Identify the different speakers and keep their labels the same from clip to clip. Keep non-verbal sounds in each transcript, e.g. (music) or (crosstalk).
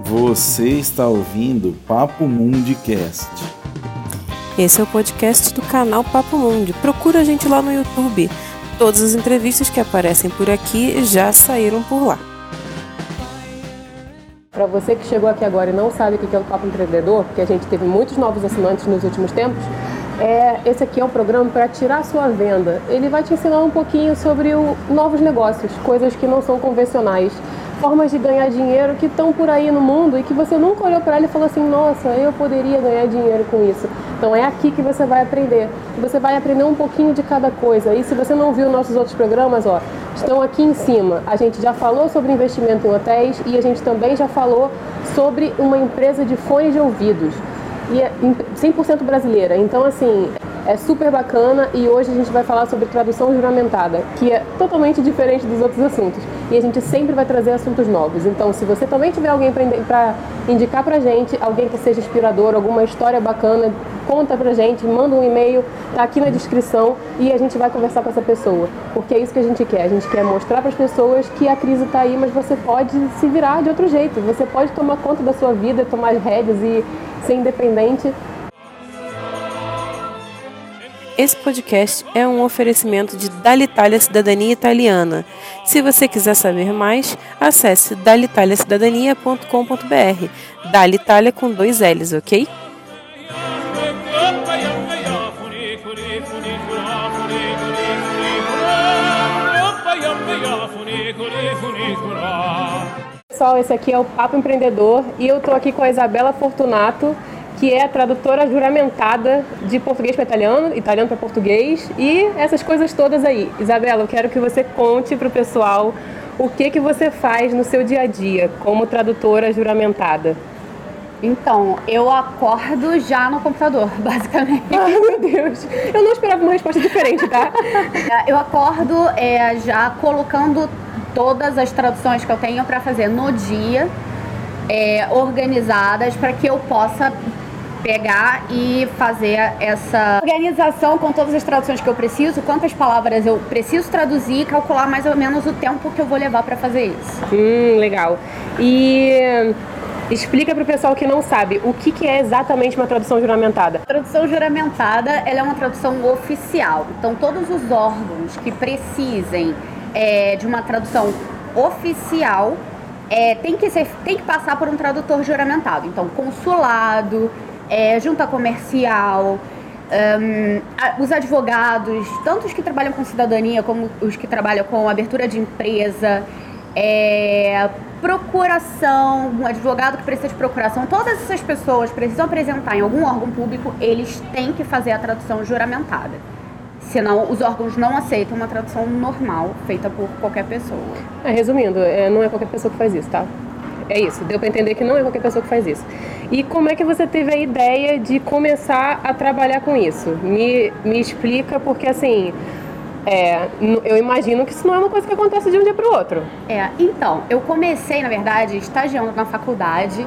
Speaker 1: Você está ouvindo Papo Mundicast.
Speaker 2: Esse é o podcast do canal Papo Mundi. Procura a gente lá no YouTube. Todas as entrevistas que aparecem por aqui já saíram por lá. Para você que chegou aqui agora e não sabe o que é o Papo Empreendedor, porque a gente teve muitos novos assinantes nos últimos tempos, é, esse aqui é um programa para tirar sua venda. Ele vai te ensinar um pouquinho sobre o, novos negócios, coisas que não são convencionais formas de ganhar dinheiro que estão por aí no mundo e que você nunca olhou para ela e falou assim: nossa, eu poderia ganhar dinheiro com isso. Então é aqui que você vai aprender. Você vai aprender um pouquinho de cada coisa. E se você não viu nossos outros programas, ó, estão aqui em cima. A gente já falou sobre investimento em hotéis e a gente também já falou sobre uma empresa de fones de ouvidos. E é 100% brasileira. Então, assim, é super bacana e hoje a gente vai falar sobre tradução juramentada, que é totalmente diferente dos outros assuntos. E a gente sempre vai trazer assuntos novos. Então, se você também tiver alguém para indicar pra gente, alguém que seja inspirador, alguma história bacana, conta pra gente, manda um e-mail, tá aqui na descrição e a gente vai conversar com essa pessoa. Porque é isso que a gente quer. A gente quer mostrar para as pessoas que a crise está aí, mas você pode se virar de outro jeito. Você pode tomar conta da sua vida, tomar as rédeas e ser independente esse podcast é um oferecimento de Dalitalia Cidadania Italiana. Se você quiser saber mais, acesse dalitaliacidadania.com.br. Dalitalia com dois L's, ok? Pessoal, esse aqui é o Papo Empreendedor e eu estou aqui com a Isabela Fortunato que é a tradutora juramentada de português para italiano, italiano para português e essas coisas todas aí. Isabela, eu quero que você conte para o pessoal o que, que você faz no seu dia a dia como tradutora juramentada.
Speaker 3: Então, eu acordo já no computador, (laughs) basicamente.
Speaker 2: Ai, meu Deus. Eu não esperava uma resposta diferente, tá? (laughs)
Speaker 3: eu acordo é, já colocando todas as traduções que eu tenho para fazer no dia, é, organizadas, para que eu possa pegar e fazer essa organização com todas as traduções que eu preciso, quantas palavras eu preciso traduzir e calcular mais ou menos o tempo que eu vou levar para fazer isso.
Speaker 2: Hum, legal. E explica para o pessoal que não sabe o que, que é exatamente uma tradução juramentada.
Speaker 3: A tradução juramentada ela é uma tradução oficial. Então todos os órgãos que precisem é, de uma tradução oficial é, tem, que ser, tem que passar por um tradutor juramentado. Então, consulado, é, junta comercial, um, os advogados, tanto os que trabalham com cidadania como os que trabalham com abertura de empresa, é, procuração, um advogado que precisa de procuração, todas essas pessoas precisam apresentar em algum órgão público, eles têm que fazer a tradução juramentada. Senão, os órgãos não aceitam uma tradução normal feita por qualquer pessoa.
Speaker 2: É, resumindo, é, não é qualquer pessoa que faz isso, tá? É isso, deu para entender que não é qualquer pessoa que faz isso. E como é que você teve a ideia de começar a trabalhar com isso? Me, me explica, porque assim, é, eu imagino que isso não é uma coisa que acontece de um dia para o outro.
Speaker 3: É, então, eu comecei, na verdade, estagiando na faculdade.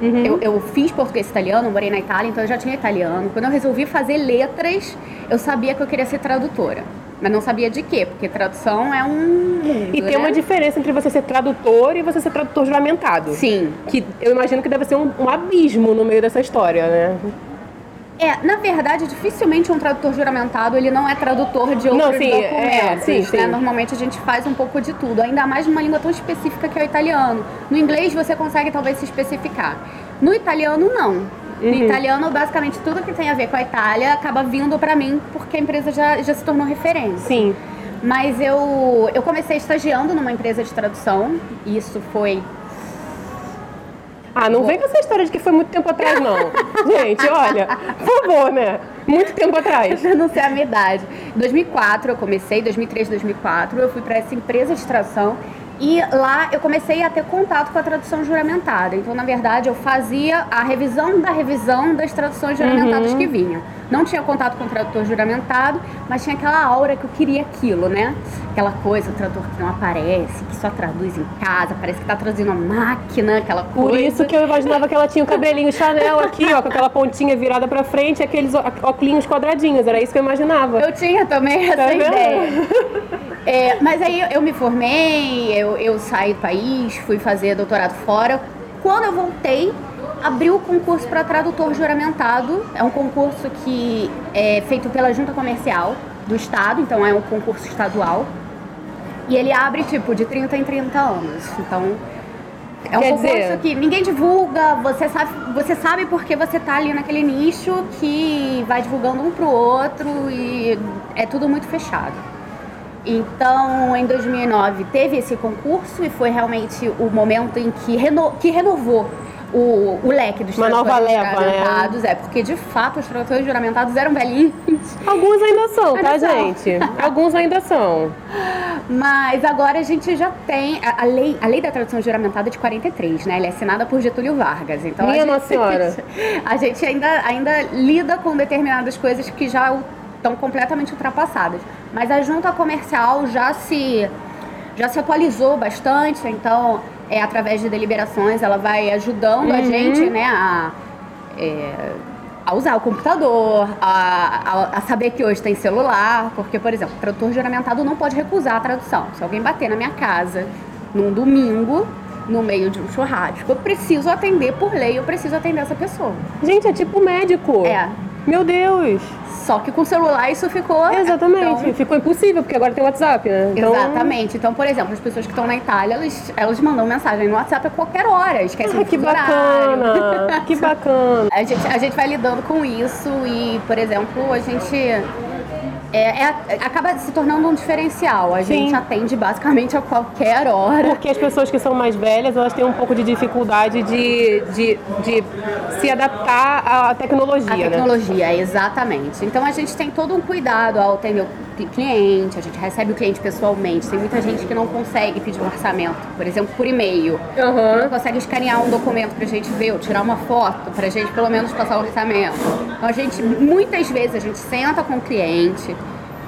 Speaker 3: Uhum. Eu, eu, fiz português e italiano, morei na Itália, então eu já tinha italiano. Quando eu resolvi fazer letras, eu sabia que eu queria ser tradutora. Mas não sabia de quê, porque tradução é um mundo,
Speaker 2: E tem né? uma diferença entre você ser tradutor e você ser tradutor juramentado.
Speaker 3: Sim.
Speaker 2: Que eu imagino que deve ser um, um abismo no meio dessa história, né?
Speaker 3: É, na verdade, dificilmente um tradutor juramentado ele não é tradutor de outros não, sim, é, documentos. É, sim, né? sim. Normalmente a gente faz um pouco de tudo, ainda mais numa língua tão específica que é o italiano. No inglês você consegue talvez se especificar. No italiano, não. No uhum. italiano, basicamente, tudo que tem a ver com a Itália acaba vindo para mim porque a empresa já, já se tornou referência.
Speaker 2: Sim.
Speaker 3: Mas eu, eu comecei estagiando numa empresa de tradução. Isso foi
Speaker 2: ah, não vem com essa história de que foi muito tempo atrás, não. (laughs) Gente, olha, por favor, né? Muito tempo atrás.
Speaker 3: Eu não sei a minha idade. Em 2004 eu comecei, 2003, 2004, eu fui para essa empresa de tradução e lá eu comecei a ter contato com a tradução juramentada. Então, na verdade, eu fazia a revisão da revisão das traduções juramentadas uhum. que vinham. Não tinha contato com o tradutor juramentado, mas tinha aquela aura que eu queria aquilo, né? Aquela coisa, o tradutor que não aparece, que só traduz em casa, parece que tá traduzindo uma máquina, aquela coisa.
Speaker 2: Por isso que eu imaginava que ela tinha o cabelinho Chanel aqui, ó, com aquela pontinha virada pra frente e aqueles óculos quadradinhos. Era isso que eu imaginava.
Speaker 3: Eu tinha também essa tá ideia. É, mas aí eu me formei, eu, eu saí do país, fui fazer doutorado fora. Quando eu voltei, abriu o concurso para tradutor juramentado. É um concurso que é feito pela Junta Comercial do Estado, então é um concurso estadual. E ele abre, tipo, de 30 em 30 anos. Então, é um
Speaker 2: Quer
Speaker 3: concurso
Speaker 2: dizer-
Speaker 3: que ninguém divulga, você sabe, você sabe porque você tá ali naquele nicho que vai divulgando um pro outro e é tudo muito fechado. Então, em 2009 teve esse concurso e foi realmente o momento em que, reno, que renovou o, o leque dos
Speaker 2: Uma nova
Speaker 3: tradutores
Speaker 2: leva, né?
Speaker 3: juramentados. É, porque de fato os tradutores juramentados eram velhinhos.
Speaker 2: Alguns ainda (laughs) são, tá,
Speaker 3: são.
Speaker 2: gente? Alguns ainda são.
Speaker 3: Mas agora a gente já tem. A, a lei, a lei da tradução juramentada de 43, né? Ela é assinada por Getúlio Vargas. Então
Speaker 2: Minha
Speaker 3: a gente,
Speaker 2: Nossa Senhora. (laughs)
Speaker 3: A gente ainda, ainda lida com determinadas coisas que já estão completamente ultrapassadas. Mas a junta comercial já se, já se atualizou bastante, então é através de deliberações ela vai ajudando a gente né, a. é, a usar o computador, a, a, a saber que hoje tem celular, porque, por exemplo, o tradutor juramentado não pode recusar a tradução. Se alguém bater na minha casa num domingo, no meio de um churrasco, eu preciso atender por lei, eu preciso atender essa pessoa.
Speaker 2: Gente, é tipo médico.
Speaker 3: É.
Speaker 2: Meu Deus.
Speaker 3: Só que com o celular isso ficou.
Speaker 2: Exatamente.
Speaker 3: Então,
Speaker 2: Ficou impossível, porque agora tem WhatsApp, né? Então,
Speaker 3: Exatamente. Então, por exemplo, as pessoas que estão na Itália, elas, elas mandam mensagem no WhatsApp a qualquer hora, esquecem
Speaker 2: Ah, que bacana. (laughs) que bacana.
Speaker 3: A gente, a gente vai lidando com isso e, por exemplo, a gente é, é- acaba se tornando um diferencial. A
Speaker 2: Sim.
Speaker 3: gente atende basicamente a qualquer hora.
Speaker 2: Porque as pessoas que são mais velhas, elas têm um pouco de dificuldade de, de, de se adaptar à tecnologia,
Speaker 3: A
Speaker 2: né?
Speaker 3: tecnologia, exatamente. Então a gente tem todo um cuidado ao atender o cliente, a gente recebe o cliente pessoalmente. Tem muita gente que não consegue pedir um orçamento, por exemplo, por e-mail.
Speaker 2: Aham.
Speaker 3: Não consegue escanear um documento pra gente ver, ou tirar uma foto pra gente pelo menos passar o orçamento. Então a gente, muitas vezes, a gente senta com o cliente.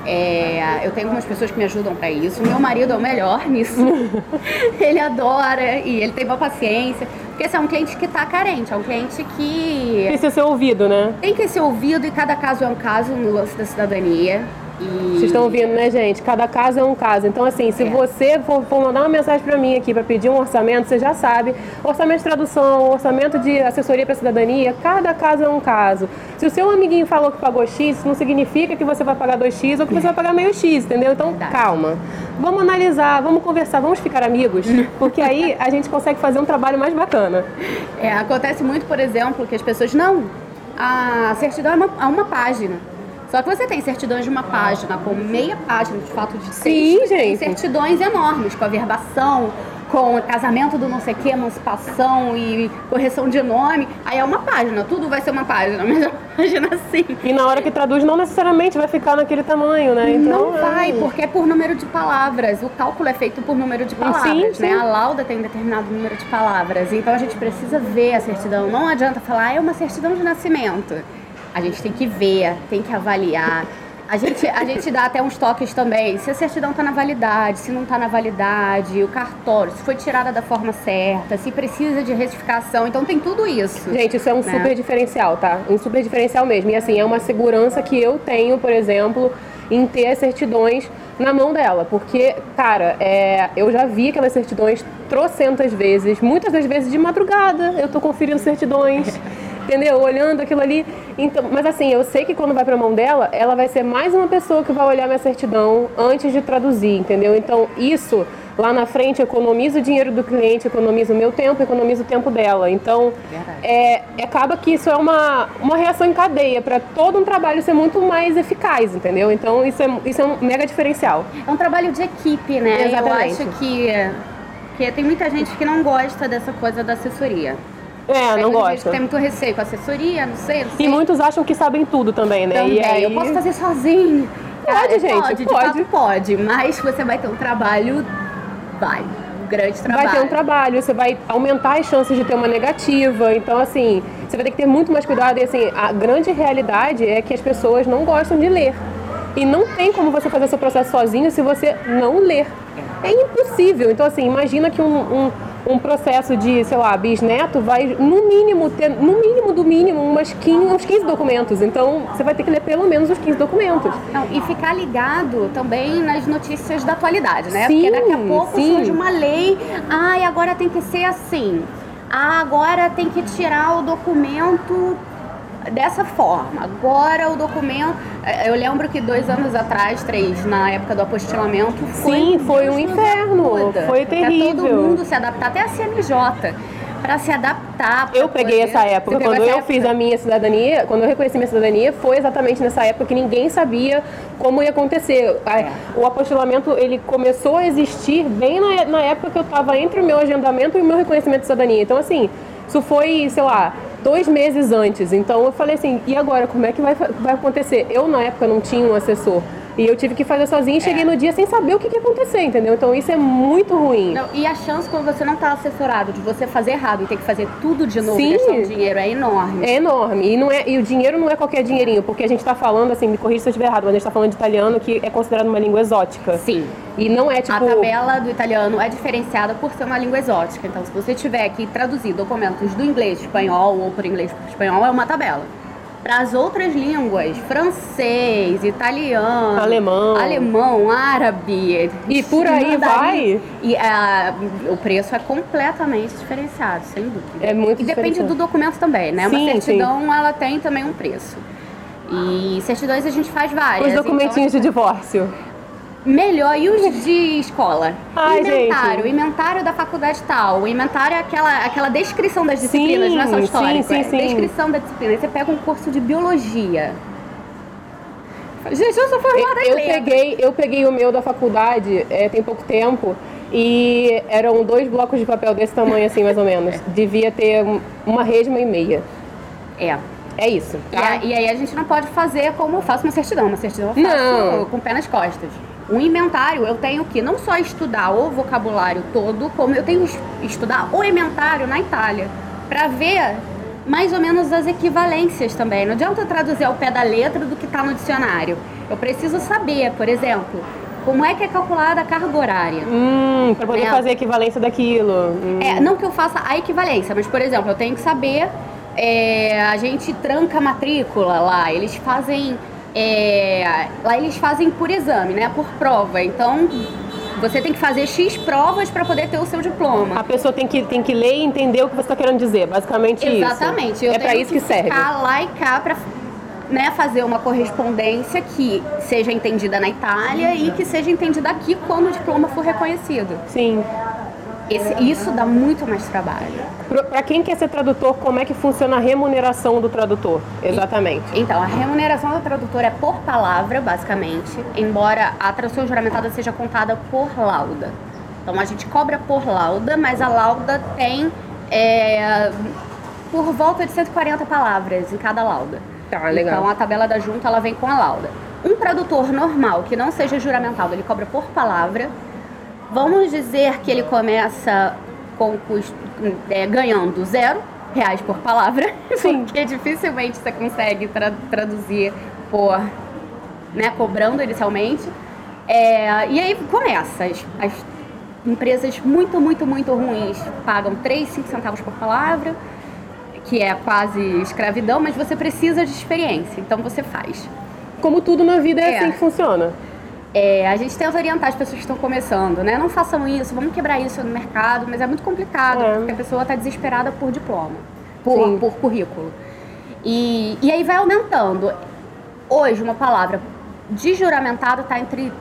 Speaker 3: é, eu tenho algumas pessoas que me ajudam pra isso. Meu marido é o melhor nisso. (laughs) ele adora e ele tem uma paciência. Porque esse é um cliente que tá carente, é um cliente que
Speaker 2: Precisa ser ouvido, né?
Speaker 3: tem que ser ouvido e cada caso é um caso no lance da cidadania.
Speaker 2: Vocês estão ouvindo, né, gente? Cada caso é um caso. Então, assim, se
Speaker 3: É.
Speaker 2: você for, for mandar uma mensagem pra mim aqui pra pedir um orçamento, você já sabe. Orçamento de tradução, orçamento de assessoria pra cidadania, cada caso é um caso. Se o seu amiguinho falou que pagou X, isso não significa que você vai pagar 2X ou que você vai pagar meio X, entendeu? Então,
Speaker 3: Verdade.
Speaker 2: calma. Vamos analisar, vamos conversar, vamos ficar amigos, porque aí a gente consegue fazer um trabalho mais bacana.
Speaker 3: É, acontece muito, por exemplo, que as pessoas. Não, a certidão é uma, é uma página. Só que você tem certidões de uma página com meia página de fato de
Speaker 2: Sim,
Speaker 3: texto,
Speaker 2: gente.
Speaker 3: e certidões enormes com averbação, com casamento do não sei o que, emancipação e correção de nome. Aí é uma página, tudo vai ser uma página, (laughs) mas é uma página assim.
Speaker 2: E na hora que traduz, não necessariamente vai ficar naquele tamanho, né? Então,
Speaker 3: não vai,
Speaker 2: é-
Speaker 3: porque é por número de palavras. O cálculo é feito por número de palavras,
Speaker 2: sim.
Speaker 3: né? A lauda tem um determinado número de palavras. Então a gente precisa ver a certidão. Não adianta falar, ah, é uma certidão de nascimento. A gente tem que ver, tem que avaliar. A gente, a gente dá até uns toques também. Se a certidão está na validade, se não está na validade, o cartório, se foi tirada da forma certa, se precisa de retificação. Então tem tudo isso.
Speaker 2: Gente, isso é um
Speaker 3: né?
Speaker 2: super diferencial, tá? Um super diferencial mesmo. E assim, é uma segurança que eu tenho, por exemplo, em ter as certidões na mão dela. Porque, cara, é, eu já vi aquelas certidões trocentas vezes, muitas das vezes de madrugada. Eu tô conferindo certidões. (laughs) Entendeu? Olhando aquilo ali. Então, mas assim, eu sei que quando vai pra mão dela, ela vai ser mais uma pessoa que vai olhar minha certidão antes de traduzir, entendeu? Então, isso lá na frente economiza o dinheiro do cliente, economiza o meu tempo, economiza o tempo dela. Então,
Speaker 3: Verdade.
Speaker 2: é, acaba que isso é uma, uma reação em cadeia para todo um trabalho ser muito mais eficaz, entendeu? Então, isso é, isso é um mega diferencial.
Speaker 3: É um trabalho de equipe, né?
Speaker 2: Exatamente.
Speaker 3: Eu acho que, que tem muita gente que não gosta dessa coisa da assessoria.
Speaker 2: É, não gosta.
Speaker 3: tem muito receio com assessoria, não sei, não sei.
Speaker 2: E muitos acham que sabem tudo também, né?
Speaker 3: também.
Speaker 2: E aí...
Speaker 3: Eu posso fazer sozinho.
Speaker 2: Pode, gente,
Speaker 3: pode, de
Speaker 2: pode.
Speaker 3: pode, mas você vai ter um trabalho, vai, um grande trabalho.
Speaker 2: Vai ter um trabalho, você vai aumentar as chances de ter uma negativa. Então, assim, você vai ter que ter muito mais cuidado. E, assim, a grande realidade é que as pessoas não gostam de ler. E não tem como você fazer seu processo sozinho se você não ler. É impossível. Então, assim, imagina que um, um, um processo de, sei lá, bisneto vai, no mínimo, ter, no mínimo do mínimo, umas 15, uns 15 documentos. Então, você vai ter que ler pelo menos os 15 documentos.
Speaker 3: Não, e ficar ligado também nas notícias da atualidade, né?
Speaker 2: Sim,
Speaker 3: Porque daqui a pouco
Speaker 2: sim.
Speaker 3: surge uma lei, ai, agora tem que ser assim. Ah, agora tem que tirar o documento dessa forma. Agora o documento. eh, Eu lembro que dois anos atrás, três, na época do apostilamento, foi,
Speaker 2: Sim, foi um inferno, foi
Speaker 3: Pra todo
Speaker 2: terrível.
Speaker 3: mundo se adaptar, até a CNJ, para se adaptar.
Speaker 2: Eu peguei
Speaker 3: poder-
Speaker 2: essa época,
Speaker 3: Você
Speaker 2: quando eu
Speaker 3: época?
Speaker 2: fiz a minha cidadania, quando eu reconheci minha cidadania, foi exatamente nessa época que ninguém sabia como ia acontecer.
Speaker 3: É.
Speaker 2: O apostilamento, ele começou a existir bem na, na época que eu estava entre o meu agendamento e o meu reconhecimento de cidadania. Então, assim, isso foi, sei lá, dois meses antes. Então, eu falei assim, e agora, como é que vai, vai acontecer? Eu, na época, não tinha um assessor. E eu tive que fazer sozinha e cheguei
Speaker 3: É.
Speaker 2: no dia sem saber o que, que ia acontecer, entendeu? Então, isso é muito ruim.
Speaker 3: Não, e a chance quando você não está assessorado de você fazer errado e ter que fazer tudo de novo
Speaker 2: Sim.
Speaker 3: e gastar um dinheiro é enorme.
Speaker 2: É enorme. E, não é, e o dinheiro não é qualquer dinheirinho, porque a gente está falando, assim, me corrija se eu estiver errado, mas a gente está falando de italiano que é considerado uma língua exótica.
Speaker 3: Sim.
Speaker 2: E não é tipo.
Speaker 3: A tabela do italiano é diferenciada por ser uma língua exótica. Então, se você tiver que traduzir documentos do inglês para espanhol ou por inglês para espanhol, é uma tabela. Para as outras línguas, francês, italiano,
Speaker 2: Alemão.
Speaker 3: alemão, árabe,
Speaker 2: E por aí vai.
Speaker 3: E ah, o preço é completamente diferenciado, sem dúvida.
Speaker 2: É muito
Speaker 3: E depende do documento também, né?
Speaker 2: Sim,
Speaker 3: Uma certidão, ela tem também um preço. E certidões a gente faz várias.
Speaker 2: Os documentinhos de divórcio.
Speaker 3: Melhor, e os de escola?
Speaker 2: Ai,
Speaker 3: inventário,
Speaker 2: gente.
Speaker 3: inventário da faculdade tal. O inventário é aquela, aquela descrição das disciplinas,
Speaker 2: Sim,
Speaker 3: não é só histórico.
Speaker 2: sim,
Speaker 3: é
Speaker 2: sim.
Speaker 3: descrição da disciplina. Aí você pega um curso de biologia. Gente, eu sou formada
Speaker 2: Eu
Speaker 3: letras.
Speaker 2: peguei, eu peguei o meu da faculdade é, tem pouco tempo e eram dois blocos de papel desse tamanho, assim, mais ou menos. (laughs) Devia ter um- uma resma e meia.
Speaker 3: É.
Speaker 2: É isso.
Speaker 3: E,
Speaker 2: Tá?
Speaker 3: a- e aí a gente não pode fazer como eu faço uma certidão. Uma certidão eu faço
Speaker 2: Não.
Speaker 3: com o pé nas costas. Um inventário, eu tenho que não só estudar o vocabulário todo, como eu tenho que es- estudar o inventário na Itália. Pra ver mais ou menos as equivalências também. Não adianta eu traduzir ao pé da letra do que está no dicionário. Eu preciso saber, por exemplo, como é que é calculada a carga horária.
Speaker 2: Hum, pra poder
Speaker 3: É.
Speaker 2: fazer a equivalência daquilo. Hum.
Speaker 3: É, não que eu faça a equivalência, mas, por exemplo, eu tenho que saber. é, a gente tranca a matrícula lá, eles fazem. É, lá eles fazem por exame, né? Por prova. Então você tem que fazer X provas para poder ter o seu diploma.
Speaker 2: A pessoa tem que, tem que ler e entender o que você está querendo dizer, basicamente
Speaker 3: Exatamente.
Speaker 2: isso.
Speaker 3: Eu
Speaker 2: é para isso que, serve.
Speaker 3: Ficar lá e cá para né, fazer uma correspondência que seja entendida na Itália e que seja entendida aqui quando o diploma for reconhecido.
Speaker 2: Sim.
Speaker 3: Esse- isso dá muito mais trabalho.
Speaker 2: Para quem quer ser tradutor, como é que funciona a remuneração do tradutor? Exatamente.
Speaker 3: Então, a remuneração do tradutor é por palavra, basicamente, embora a tradução juramentada seja contada por lauda. Então, a gente cobra por lauda, mas a lauda tem é, por volta de 140 palavras em cada lauda.
Speaker 2: Tá, legal.
Speaker 3: Então, a tabela da junta, ela vem com a lauda. Um tradutor normal, que não seja juramentado, ele cobra por palavra. Vamos dizer que ele começa com custo, é, ganhando zero reais por palavra, (laughs)
Speaker 2: Sim.
Speaker 3: porque dificilmente você consegue tra- traduzir por, né, cobrando inicialmente. É, e aí começa, as, as empresas muito, muito, muito ruins pagam 3, 5 centavos por palavra, que é quase escravidão, mas você precisa de experiência, então você faz.
Speaker 2: Como tudo na vida é,
Speaker 3: É.
Speaker 2: assim que funciona.
Speaker 3: É, a gente tenta orientar as pessoas que estão começando, né? Não façam isso, vamos quebrar isso no mercado, mas é muito complicado,
Speaker 2: É.
Speaker 3: porque a pessoa está desesperada por diploma, por,
Speaker 2: Sim.
Speaker 3: por currículo. E, e aí vai aumentando. Hoje, uma palavra de juramentado está entre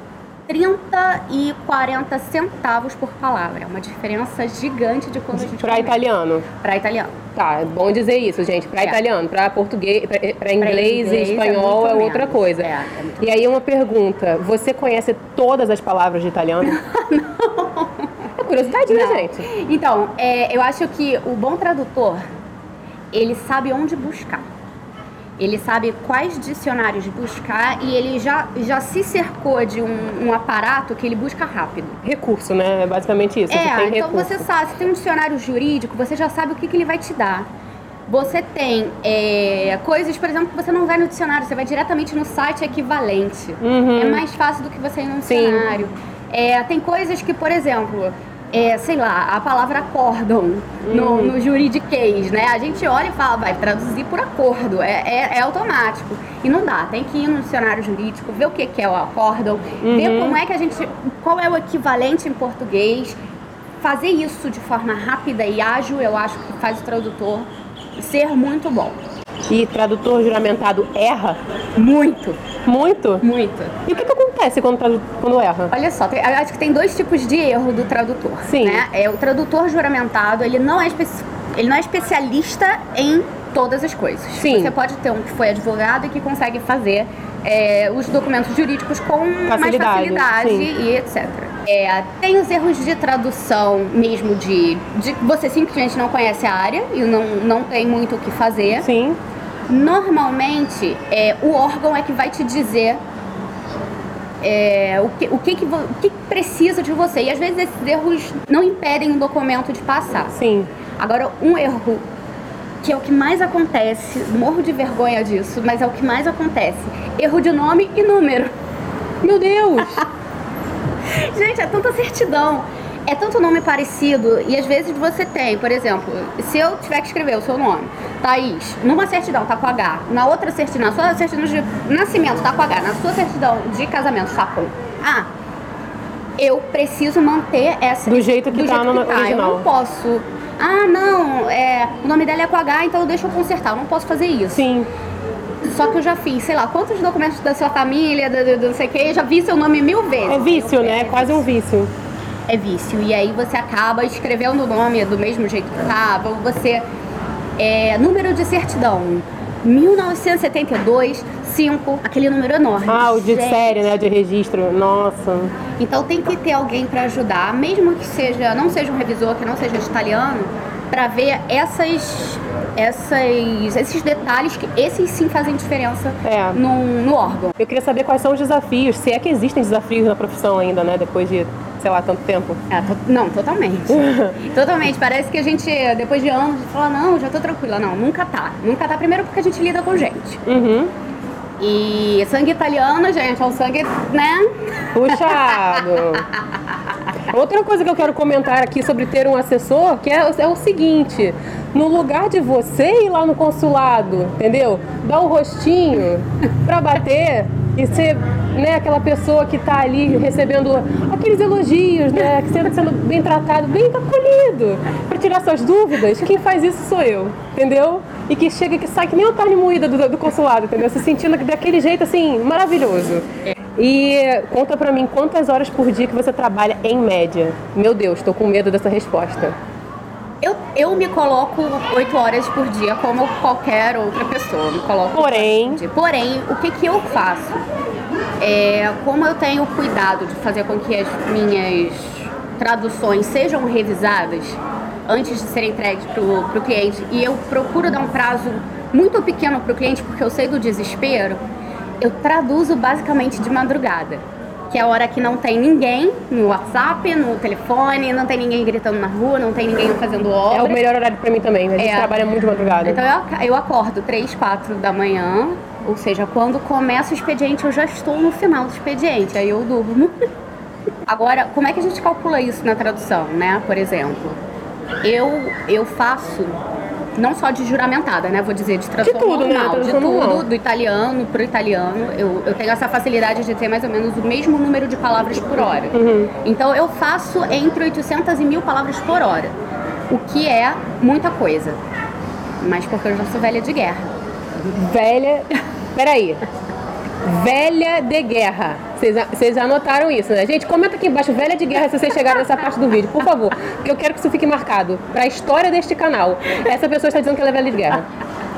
Speaker 3: 30 e 40 centavos por palavra. É uma diferença gigante de quando a gente
Speaker 2: Para italiano.
Speaker 3: Para italiano.
Speaker 2: Tá, é bom dizer isso, gente. Para
Speaker 3: É.
Speaker 2: italiano, para português, para inglês,
Speaker 3: inglês
Speaker 2: e
Speaker 3: é
Speaker 2: espanhol
Speaker 3: muito
Speaker 2: é, outra
Speaker 3: menos.
Speaker 2: coisa.
Speaker 3: É, é
Speaker 2: e aí uma pergunta: você conhece todas as palavras de italiano? (laughs) Não. É curiosidade, né,
Speaker 3: Não.
Speaker 2: gente?
Speaker 3: Então, é, eu acho que o bom tradutor, ele sabe onde buscar. Ele sabe quais dicionários buscar e ele já, já se cercou de um, um aparato que ele busca rápido.
Speaker 2: Recurso, né? É basicamente isso. você
Speaker 3: É,
Speaker 2: tem
Speaker 3: então
Speaker 2: recurso.
Speaker 3: você sabe, se tem um dicionário jurídico, você já sabe o que, que ele vai te dar. Você tem é, coisas, por exemplo, que você não vai no dicionário, você vai diretamente no site equivalente.
Speaker 2: Uhum.
Speaker 3: É mais fácil do que você ir num
Speaker 2: Sim.
Speaker 3: dicionário. É, tem coisas que, por exemplo, é, sei lá, a palavra acórdão no,
Speaker 2: Hum.
Speaker 3: no juridiquês, né? A gente olha e fala, vai traduzir por acordo, é, é, é automático. E não dá, tem que ir no dicionário jurídico, ver o que, que é o acórdão,
Speaker 2: Uhum.
Speaker 3: ver como é que a gente. qual é o equivalente em português. Fazer isso de forma rápida e ágil, eu acho que faz o tradutor ser muito bom.
Speaker 2: E tradutor juramentado erra
Speaker 3: Muito,
Speaker 2: muito?
Speaker 3: muito.
Speaker 2: E o que, que acontece quando, quando erra?
Speaker 3: Olha só, tem- acho que tem dois tipos de erro do tradutor.
Speaker 2: Sim.
Speaker 3: Né? É, o tradutor juramentado, ele não é, especi- ele não é especialista em todas as coisas.
Speaker 2: Sim.
Speaker 3: Você pode ter um que foi advogado e que consegue fazer é, os documentos jurídicos com mais
Speaker 2: Facilidade,
Speaker 3: facilidade
Speaker 2: sim.
Speaker 3: e etc. É, tem os erros de tradução mesmo de, de você simplesmente não conhece a área e não, não tem muito o que fazer.
Speaker 2: Sim.
Speaker 3: Normalmente, é, o órgão é que vai te dizer é, o, que, o, que, que, o que precisa de você. E às vezes esses erros não impedem o documento de passar.
Speaker 2: Sim.
Speaker 3: Agora, um erro que é o que mais acontece, morro de vergonha disso, mas é o que mais acontece: erro de nome e número.
Speaker 2: Meu Deus! (laughs)
Speaker 3: Gente, é tanta certidão. É tanto nome parecido e às vezes você tem, por exemplo, se eu tiver que escrever o seu nome, Thaís, numa certidão tá com H, na outra certidão, na sua certidão de nascimento tá com H, na sua certidão de casamento tá com A, eu preciso manter essa
Speaker 2: Do jeito que tá no
Speaker 3: Eu
Speaker 2: original.
Speaker 3: não posso. Ah, não, é, o nome dela é com H, então deixa eu consertar. Eu não posso fazer isso.
Speaker 2: Sim.
Speaker 3: Só que eu já fiz, sei lá, quantos documentos da sua família, do, do- do não sei o que, já vi seu nome mil vezes.
Speaker 2: É vício, né? É quase um vício.
Speaker 3: É vício. E aí você acaba escrevendo o nome do mesmo jeito que tava, ou você. É, número de certidão. 1972, 5, aquele número enorme.
Speaker 2: Ah, o de
Speaker 3: Gente.
Speaker 2: série, né? De registro. Nossa.
Speaker 3: Então tem que ter alguém para ajudar, mesmo que seja, não seja um revisor, que não seja de italiano, para ver essas, essas, esses detalhes que esses sim fazem diferença
Speaker 2: É.
Speaker 3: no, no órgão.
Speaker 2: Eu queria saber quais são os desafios, se é que existem desafios na profissão ainda, né? Depois de, sei lá, tanto tempo.
Speaker 3: É, to- não, totalmente. (laughs) totalmente. Parece que a gente, depois de anos, fala, não, já tô tranquila. Não, nunca tá. Nunca tá. Primeiro porque a gente lida com gente.
Speaker 2: Uhum.
Speaker 3: E sangue italiano, gente, é um sangue, né?
Speaker 2: Puxado. (laughs) Outra coisa que eu quero comentar aqui sobre ter um assessor, que é, é o seguinte, no lugar de você ir lá no consulado, entendeu? Dar o rostinho pra bater e ser né, aquela pessoa que tá ali recebendo aqueles elogios, né? Que sendo, sendo bem tratado, bem acolhido, pra tirar suas dúvidas, quem faz isso sou eu, entendeu? E que chega, que sai que nem uma carne moída do, do consulado, entendeu? Se sentindo daquele jeito assim, maravilhoso. E conta pra mim quantas horas por dia que você trabalha em média. Meu Deus, tô com medo dessa resposta.
Speaker 3: Eu, me coloco oito horas por dia como qualquer outra pessoa. Me coloco
Speaker 2: Porém-.
Speaker 3: Porém, o que, que eu faço? É, como eu tenho cuidado de fazer com que as minhas traduções sejam revisadas antes de serem entregues para o cliente e eu procuro dar um prazo muito pequeno para o cliente porque eu sei do desespero, eu traduzo basicamente de madrugada. Que é a hora que não tem ninguém no WhatsApp, no telefone, não tem ninguém gritando na rua, não tem ninguém fazendo obra.
Speaker 2: É o melhor horário pra mim também. A gente
Speaker 3: É.
Speaker 2: trabalha muito de madrugada.
Speaker 3: Então eu, eu acordo 3, 4 da manhã, ou seja, quando começa o expediente, eu já estou no final do expediente, aí eu durmo. (laughs) Agora, como é que a gente calcula isso na tradução, né? Por exemplo, eu, eu faço não só de juramentada, né? Vou dizer, de tradução
Speaker 2: tudo, né?
Speaker 3: normal, de
Speaker 2: Tradução
Speaker 3: tudo,
Speaker 2: normal.
Speaker 3: do italiano pro italiano. Eu, eu tenho essa facilidade de ter mais ou menos o mesmo número de palavras por hora.
Speaker 2: Uhum.
Speaker 3: Então eu faço entre 800 e 1000 palavras por hora, o que é muita coisa. Mas porque eu já sou velha de guerra.
Speaker 2: Velha. Peraí. (laughs) Velha de guerra. Vocês anotaram isso, né? Gente, comenta aqui embaixo, velha de guerra, se vocês chegaram nessa parte do vídeo, por favor. Porque eu quero que isso fique marcado pra história deste canal. Essa pessoa está dizendo que ela é velha de guerra.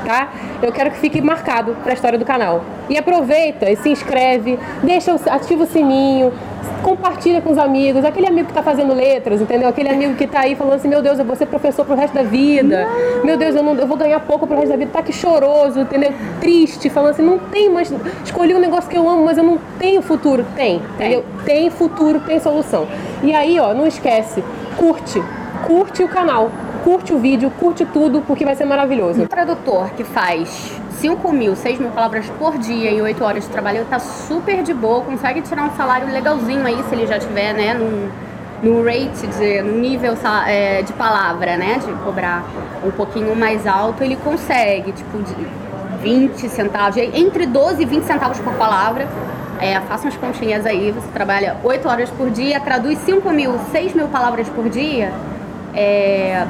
Speaker 2: Tá? Eu quero que fique marcado pra história do canal. E aproveita e se inscreve, deixa, o- ativa o sininho, compartilha com os amigos, aquele amigo que tá fazendo letras, entendeu? Aquele amigo que tá aí falando assim, meu Deus, eu vou ser professor pro resto da vida. Meu Deus, eu, não, eu vou ganhar pouco pro resto da vida. Tá aqui choroso, entendeu? Triste, falando assim, não tem mais. Escolhi um negócio que eu amo, mas eu não tenho futuro. Tem, entendeu? Tem futuro, tem solução. E aí, ó, não esquece, curte. Curte o canal, curte o vídeo, curte tudo, porque vai ser maravilhoso.
Speaker 3: Um tradutor que faz 5 mil, 6 mil palavras por dia em 8 horas de trabalho, ele tá super de boa, consegue tirar um salário legalzinho aí, se ele já tiver, né, num, no rate, de, nível é, de palavra, né? De cobrar um pouquinho mais alto, ele consegue, tipo, de 20 centavos, entre 12 e 20 centavos por palavra. É, faça umas continhas aí, você trabalha 8 horas por dia, traduz 5 mil, 6 mil palavras por dia, é,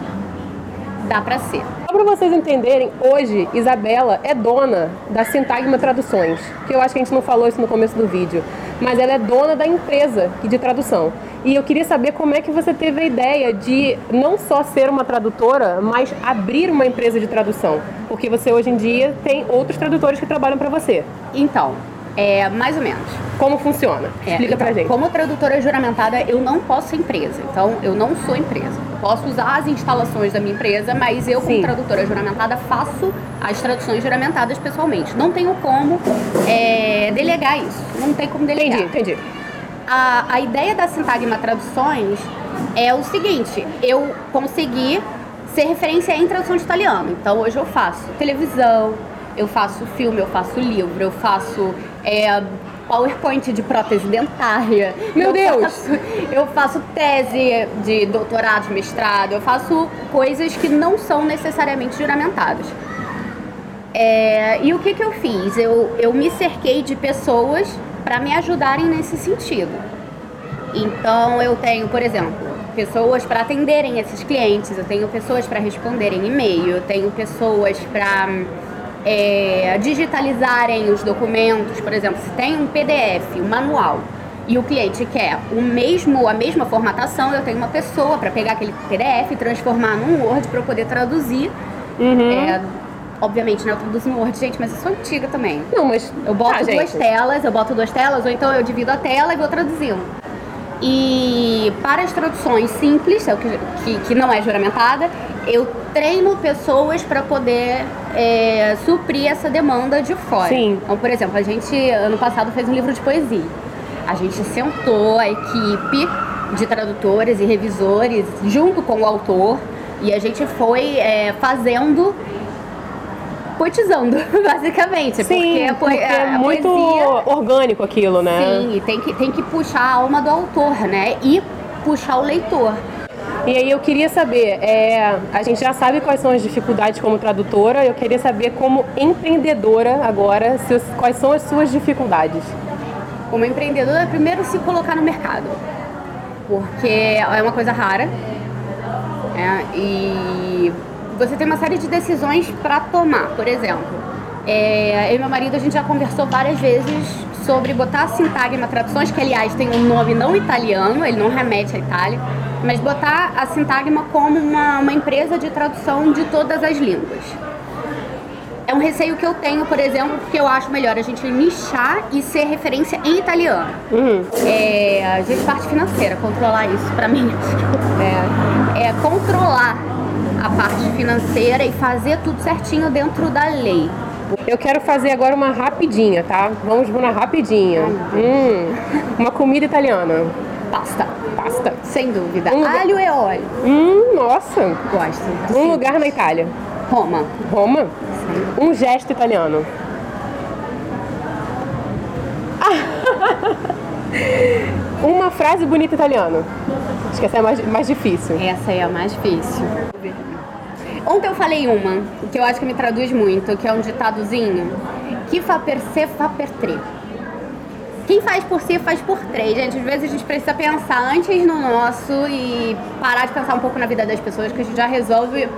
Speaker 3: dá pra ser.
Speaker 2: Só para vocês entenderem, hoje Isabela é dona da Sintagma Traduções, que eu acho que a gente não falou isso no começo do vídeo, mas ela é dona da empresa de tradução. E eu queria saber como é que você teve a ideia de não só ser uma tradutora, mas abrir uma empresa de tradução, porque você hoje em dia tem outros tradutores que trabalham para você.
Speaker 3: Então, é, mais ou menos.
Speaker 2: Como funciona?
Speaker 3: É,
Speaker 2: Explica
Speaker 3: então,
Speaker 2: pra gente.
Speaker 3: Como tradutora juramentada, eu não posso ser empresa. Então, eu não sou empresa. Eu posso usar as instalações da minha empresa, mas eu, como
Speaker 2: Sim.
Speaker 3: tradutora juramentada, faço as traduções juramentadas pessoalmente. Não tenho como é, delegar isso. Não tem como delegar.
Speaker 2: Entendi, entendi.
Speaker 3: A, a ideia da Sintagma Traduções é o seguinte: eu consegui ser referência em tradução de italiano. Então hoje eu faço televisão, eu faço filme, eu faço livro, eu faço é, PowerPoint de prótese dentária.
Speaker 2: Meu
Speaker 3: eu
Speaker 2: Deus!
Speaker 3: Faço, eu faço tese de doutorado, de mestrado, eu faço coisas que não são necessariamente juramentadas. É, e o que, que eu fiz? Eu, eu me cerquei de pessoas para me ajudarem nesse sentido. Então eu tenho, por exemplo, pessoas para atenderem esses clientes, eu tenho pessoas para responderem e-mail, eu tenho pessoas para é, digitalizarem os documentos, por exemplo, se tem um PDF, um manual, e o cliente quer o mesmo, a mesma formatação, eu tenho uma pessoa para pegar aquele PDF e transformar num Word para eu poder traduzir. É, obviamente, né, eu traduzo no Word, gente, mas eu sou antiga também.
Speaker 2: Não, mas
Speaker 3: Eu boto
Speaker 2: tá,
Speaker 3: duas
Speaker 2: gente.
Speaker 3: telas, eu boto duas telas, ou então eu divido a tela e vou traduzindo. E para as traduções simples, é que, que não é juramentada, eu treino pessoas para poder é, suprir essa demanda de fora.
Speaker 2: Sim.
Speaker 3: Então, por exemplo, a gente ano passado fez um livro de poesia. A gente sentou a equipe de tradutores e revisores junto com o autor e a gente foi é, fazendo poetizando, (laughs) basicamente.
Speaker 2: Sim,
Speaker 3: porque,
Speaker 2: porque é muito
Speaker 3: poesia
Speaker 2: orgânico aquilo, né?
Speaker 3: Sim, e tem que, tem que puxar a alma do autor, né? E puxar o leitor.
Speaker 2: E aí eu queria saber, é, a gente já sabe quais são as dificuldades como tradutora, eu queria saber como empreendedora agora, seus- quais são as suas dificuldades.
Speaker 3: Como empreendedor, é primeiro se colocar no mercado. Porque é uma coisa rara. né? E você tem uma série de decisões para tomar. Por exemplo, é, eu e meu marido, a gente já conversou várias vezes sobre botar a Sintagma Traduções, que aliás tem um nome não italiano, ele não remete à Itália, mas botar a Sintagma como uma, uma empresa de tradução de todas as línguas. É um receio que eu tenho, por exemplo, porque eu acho melhor a gente nichar e ser referência em italiano. É, a gente parte financeira, controlar isso pra mim. (laughs) É, é controlar a parte financeira e fazer tudo certinho dentro da lei.
Speaker 2: Eu quero fazer agora uma rapidinha, tá? Vamos uma rapidinha. Hum, uma comida italiana.
Speaker 3: Pasta,
Speaker 2: Pasta.
Speaker 3: sem dúvida.
Speaker 2: Um lugar-
Speaker 3: Alho e óleo.
Speaker 2: Hum, nossa.
Speaker 3: Gosto.
Speaker 2: Um lugar na Itália.
Speaker 3: Roma.
Speaker 2: Roma. Um gesto italiano. (laughs) Uma frase bonita italiana. Acho que essa é mais, mais difícil.
Speaker 3: Essa é a mais difícil. Ontem eu falei uma, que eu acho que me traduz muito, que é um ditadozinho. Que fa per se, fa per tre. Quem faz por si, faz por três. Gente, às vezes a gente precisa pensar antes no nosso e parar de pensar um pouco na vida das pessoas, que a gente já resolve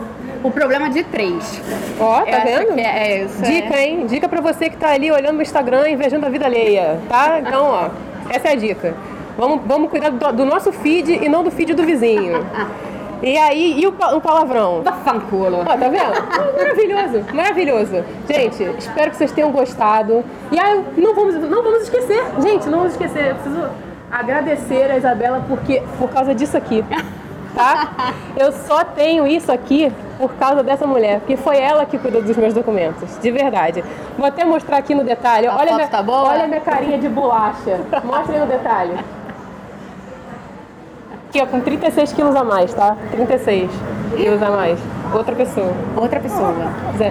Speaker 3: o problema de três.
Speaker 2: Ó,
Speaker 3: Eu
Speaker 2: tá
Speaker 3: acho
Speaker 2: vendo?
Speaker 3: é- é isso,
Speaker 2: dica,
Speaker 3: é.
Speaker 2: hein? Dica pra você que tá ali olhando no Instagram e invejando a vida alheia, tá? Então, ó, essa é a dica. Vamos, vamos cuidar do, do nosso feed e não do feed do vizinho. (laughs) E aí, e o, o palavrão?
Speaker 3: Fanculo.
Speaker 2: Ó, tá vendo? Maravilhoso, maravilhoso. Gente, espero que vocês tenham gostado. E aí, não vamos, não vamos esquecer, gente, não vamos esquecer. Eu preciso agradecer a Isabela porque, por causa disso aqui, tá? Eu só tenho isso aqui por causa dessa mulher, porque foi ela que cuidou dos meus documentos, de verdade. Vou até mostrar aqui no detalhe.
Speaker 3: A
Speaker 2: olha minha,
Speaker 3: tá boa?
Speaker 2: olha minha carinha de bolacha. Mostra aí no detalhe. Aqui, ó, com 36 quilos a mais, tá? 36 quilos a mais. Outra pessoa.
Speaker 3: Outra pessoa.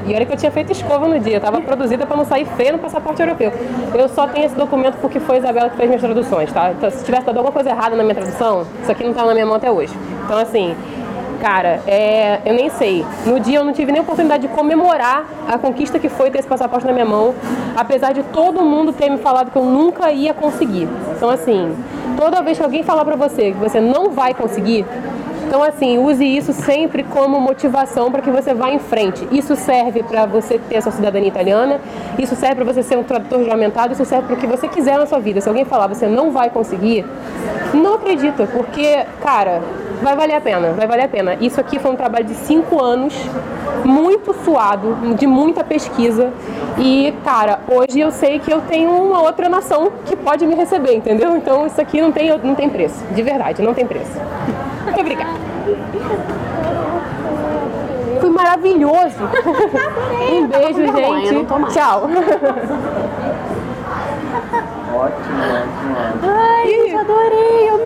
Speaker 2: E olha que eu tinha feito escova no dia, eu tava produzida para não sair feia no passaporte europeu. Eu só tenho esse documento porque foi a Isabela que fez minhas traduções, tá? Então, se tivesse dado alguma coisa errada na minha tradução, isso aqui não tá na minha mão até hoje. Então, assim, cara, é, eu nem sei. No dia eu não tive nem oportunidade de comemorar a conquista que foi ter esse passaporte na minha mão, apesar de todo mundo ter me falado que eu nunca ia conseguir. Então, assim, toda vez que alguém falar pra você que você não vai conseguir, então, assim, use isso sempre como motivação para que você vá em frente. Isso serve para você ter a sua cidadania italiana, isso serve para você ser um tradutor juramentado, isso serve para o que você quiser na sua vida. Se alguém falar você não vai conseguir, não acredita, porque, cara, vai valer a pena, vai valer a pena. Isso aqui foi um trabalho de cinco anos, muito suado, de muita pesquisa. E, cara, hoje eu sei que eu tenho uma outra nação que pode me receber, entendeu? Então isso aqui não tem, não tem preço, de verdade, não tem preço. Muito obrigada. Foi maravilhoso. Um beijo, gente.
Speaker 3: não tô mais.
Speaker 2: Tchau.
Speaker 1: Ótimo, ótimo, ótimo.
Speaker 3: Ai, eu adorei, eu